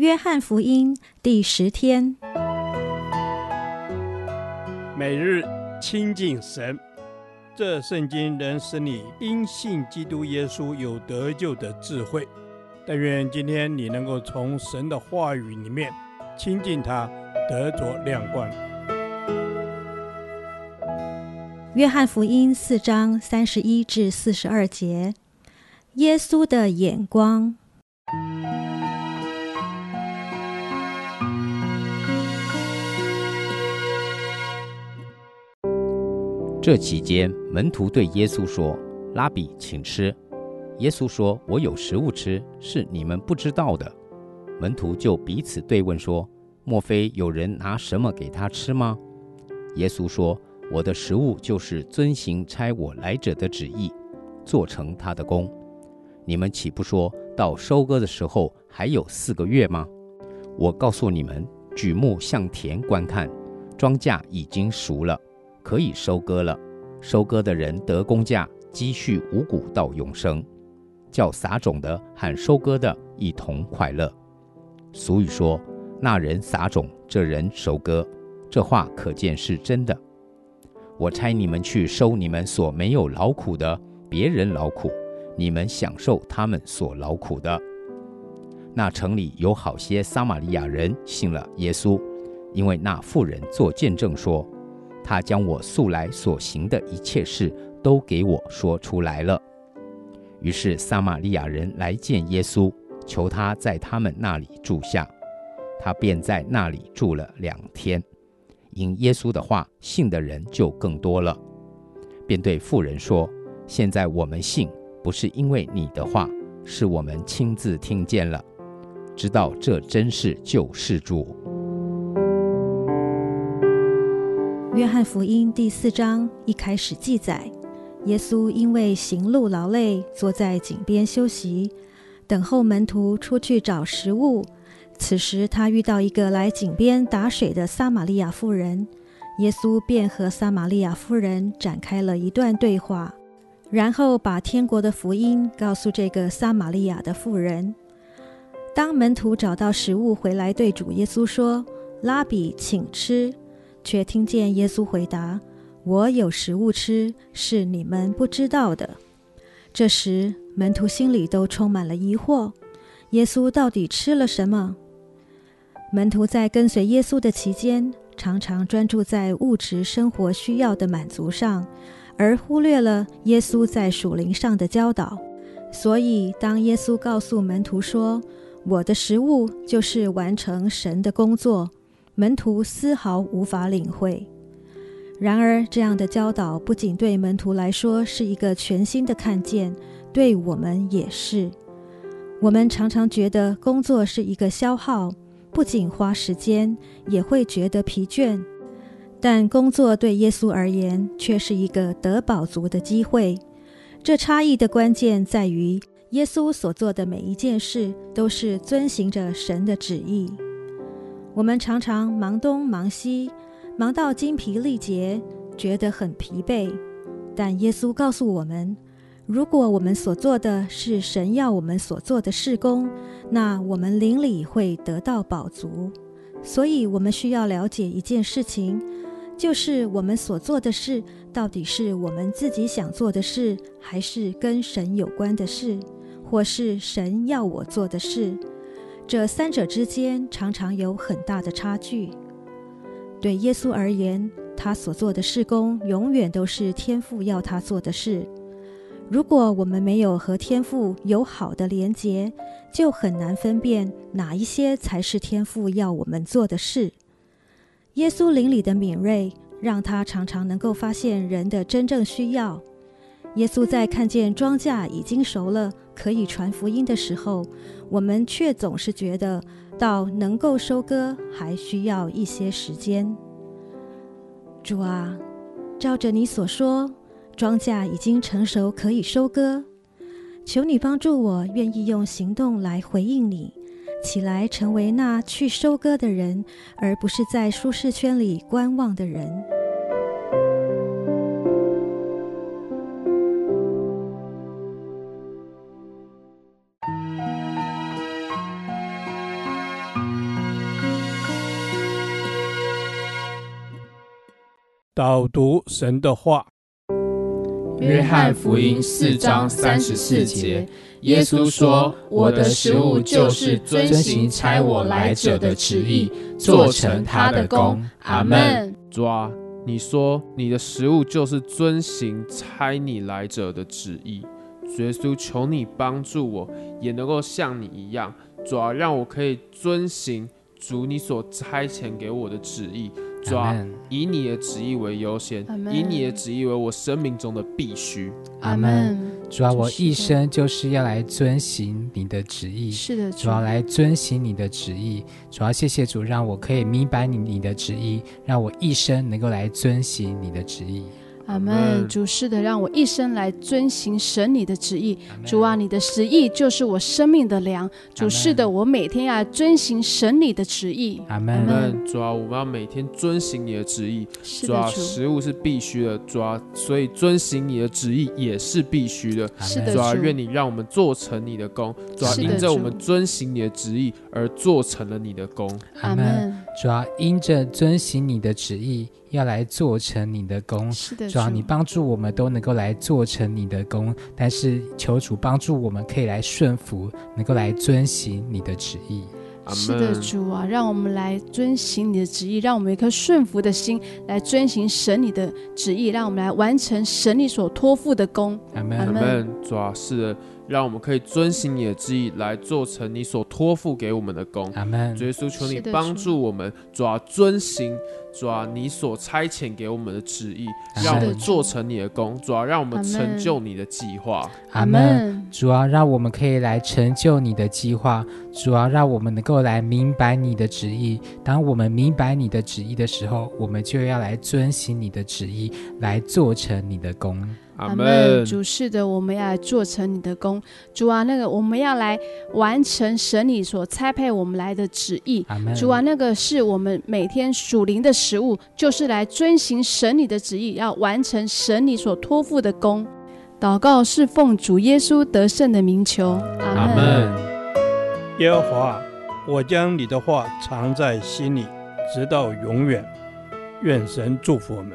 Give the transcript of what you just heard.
约翰福音第十天，每日亲近神，这圣经能使你因信基督耶稣有得救的智慧。但愿今天你能够从神的话语里面亲近他，得着亮光。约翰福音四章三十一至四十二节，耶稣的眼光。这期间，门徒对耶稣说：“拉比，请吃。”耶稣说：“我有食物吃，是你们不知道的。”门徒就彼此对问说：“莫非有人拿什么给他吃吗？”耶稣说：“我的食物就是遵行差我来者的旨意，做成他的工。你们岂不说到收割的时候还有四个月吗？我告诉你们，举目向田观看，庄稼已经熟了。”可以收割了，收割的人得工价，积蓄五谷到永生，叫撒种的和收割的一同快乐。俗语说：“那人撒种，这人收割。”这话可见是真的。我差你们去收你们所没有劳苦的，别人劳苦，你们享受他们所劳苦的。那城里有好些撒玛利亚人信了耶稣，因为那妇人作见证说。他将我素来所行的一切事都给我说出来了。于是撒玛利亚人来见耶稣，求他在他们那里住下，他便在那里住了两天。因耶稣的话，信的人就更多了，便对妇人说：“现在我们信，不是因为你的话，是我们亲自听见了，知道这真是救世主。”约翰福音第四章一开始记载，耶稣因为行路劳累，坐在井边休息，等候门徒出去找食物。此时他遇到一个来井边打水的撒玛利亚妇人，耶稣便和撒玛利亚妇人展开了一段对话，然后把天国的福音告诉这个撒玛利亚的妇人。当门徒找到食物回来，对主耶稣说：“拉比，请吃。”却听见耶稣回答：“我有食物吃，是你们不知道的。”这时，门徒心里都充满了疑惑：耶稣到底吃了什么？门徒在跟随耶稣的期间，常常专注在物质生活需要的满足上，而忽略了耶稣在属灵上的教导。所以，当耶稣告诉门徒说：“我的食物就是完成神的工作。”门徒丝毫无法领会。然而，这样的教导不仅对门徒来说是一个全新的看见，对我们也是。我们常常觉得工作是一个消耗，不仅花时间，也会觉得疲倦。但工作对耶稣而言，却是一个得饱足的机会。这差异的关键在于，耶稣所做的每一件事，都是遵循着神的旨意。我们常常忙东忙西，忙到精疲力竭，觉得很疲惫。但耶稣告诉我们，如果我们所做的是神要我们所做的事工，那我们灵里会得到饱足。所以，我们需要了解一件事情，就是我们所做的事，到底是我们自己想做的事，还是跟神有关的事，或是神要我做的事。这三者之间常常有很大的差距。对耶稣而言，他所做的事工永远都是天父要他做的事。如果我们没有和天父有好的连结，就很难分辨哪一些才是天父要我们做的事。耶稣灵里的敏锐，让他常常能够发现人的真正需要。耶稣在看见庄稼已经熟了，可以传福音的时候，我们却总是觉得到能够收割还需要一些时间。主啊，照着你所说，庄稼已经成熟，可以收割。求你帮助我，愿意用行动来回应你，起来成为那去收割的人，而不是在舒适圈里观望的人。导读神的话。约翰福音四章三十四节，耶稣说：“我的食物就是遵行差我来者的旨意，做成他的工。”阿门。主啊，你说你的食物就是遵行差你来者的旨意。耶稣，求你帮助我，也能够像你一样，主啊，让我可以遵行主你所差遣给我的旨意。主啊，以你的旨意为优先，以你的旨意为我生命中的必须。阿门。主啊，我一生就是要来遵行你的旨意。是的，主要，来遵行你的旨意。主要，谢谢主，让我可以明白你你的旨意，让我一生能够来遵行你的旨意。阿门，主是的，让我一生来遵行神你的旨意。主啊，你的旨意就是我生命的粮。主是的，我每天要遵行神你的旨意。阿门。主啊，我们要每天遵行你的旨意。主啊，食物是必须的。主啊，所以遵行你的旨意也是必须的。是的，主啊，愿你让我们做成你的工。主啊，因着我们遵行你的旨意而做成了你的工。阿门。主要，因着遵行你的旨意。要来做成你的工，是的，主要，你帮助我们都能够来做成你的工，但是求主帮助我们可以来顺服，能够来遵行你的旨意。是的，主啊，让我们来遵行你的旨意，让我们有一颗顺服的心来遵行神你的旨意，让我们来完成神你所托付的功。阿门，阿门。主啊，是的。让我们可以遵行你的旨意，来做成你所托付给我们的工。阿门。主耶稣，求你帮助我们，主要，遵行，主要，你所差遣给我们的旨意，让我们做成你的工。主要，让我们成就你的计划。阿门。主要，让我们可以来成就你的计划。主要，让我们能够来明白你的旨意。当我们明白你的旨意的时候，我们就要来遵行你的旨意，来做成你的工。阿门，主是的，我们要来做成你的工。主啊，那个我们要来完成神你所差派我们来的旨意。主啊，那个是我们每天属灵的食物，就是来遵行神你的旨意，要完成神你所托付的工。祷告是奉主耶稣得胜的名求。阿门。耶和华，我将你的话藏在心里，直到永远。愿神祝福我们。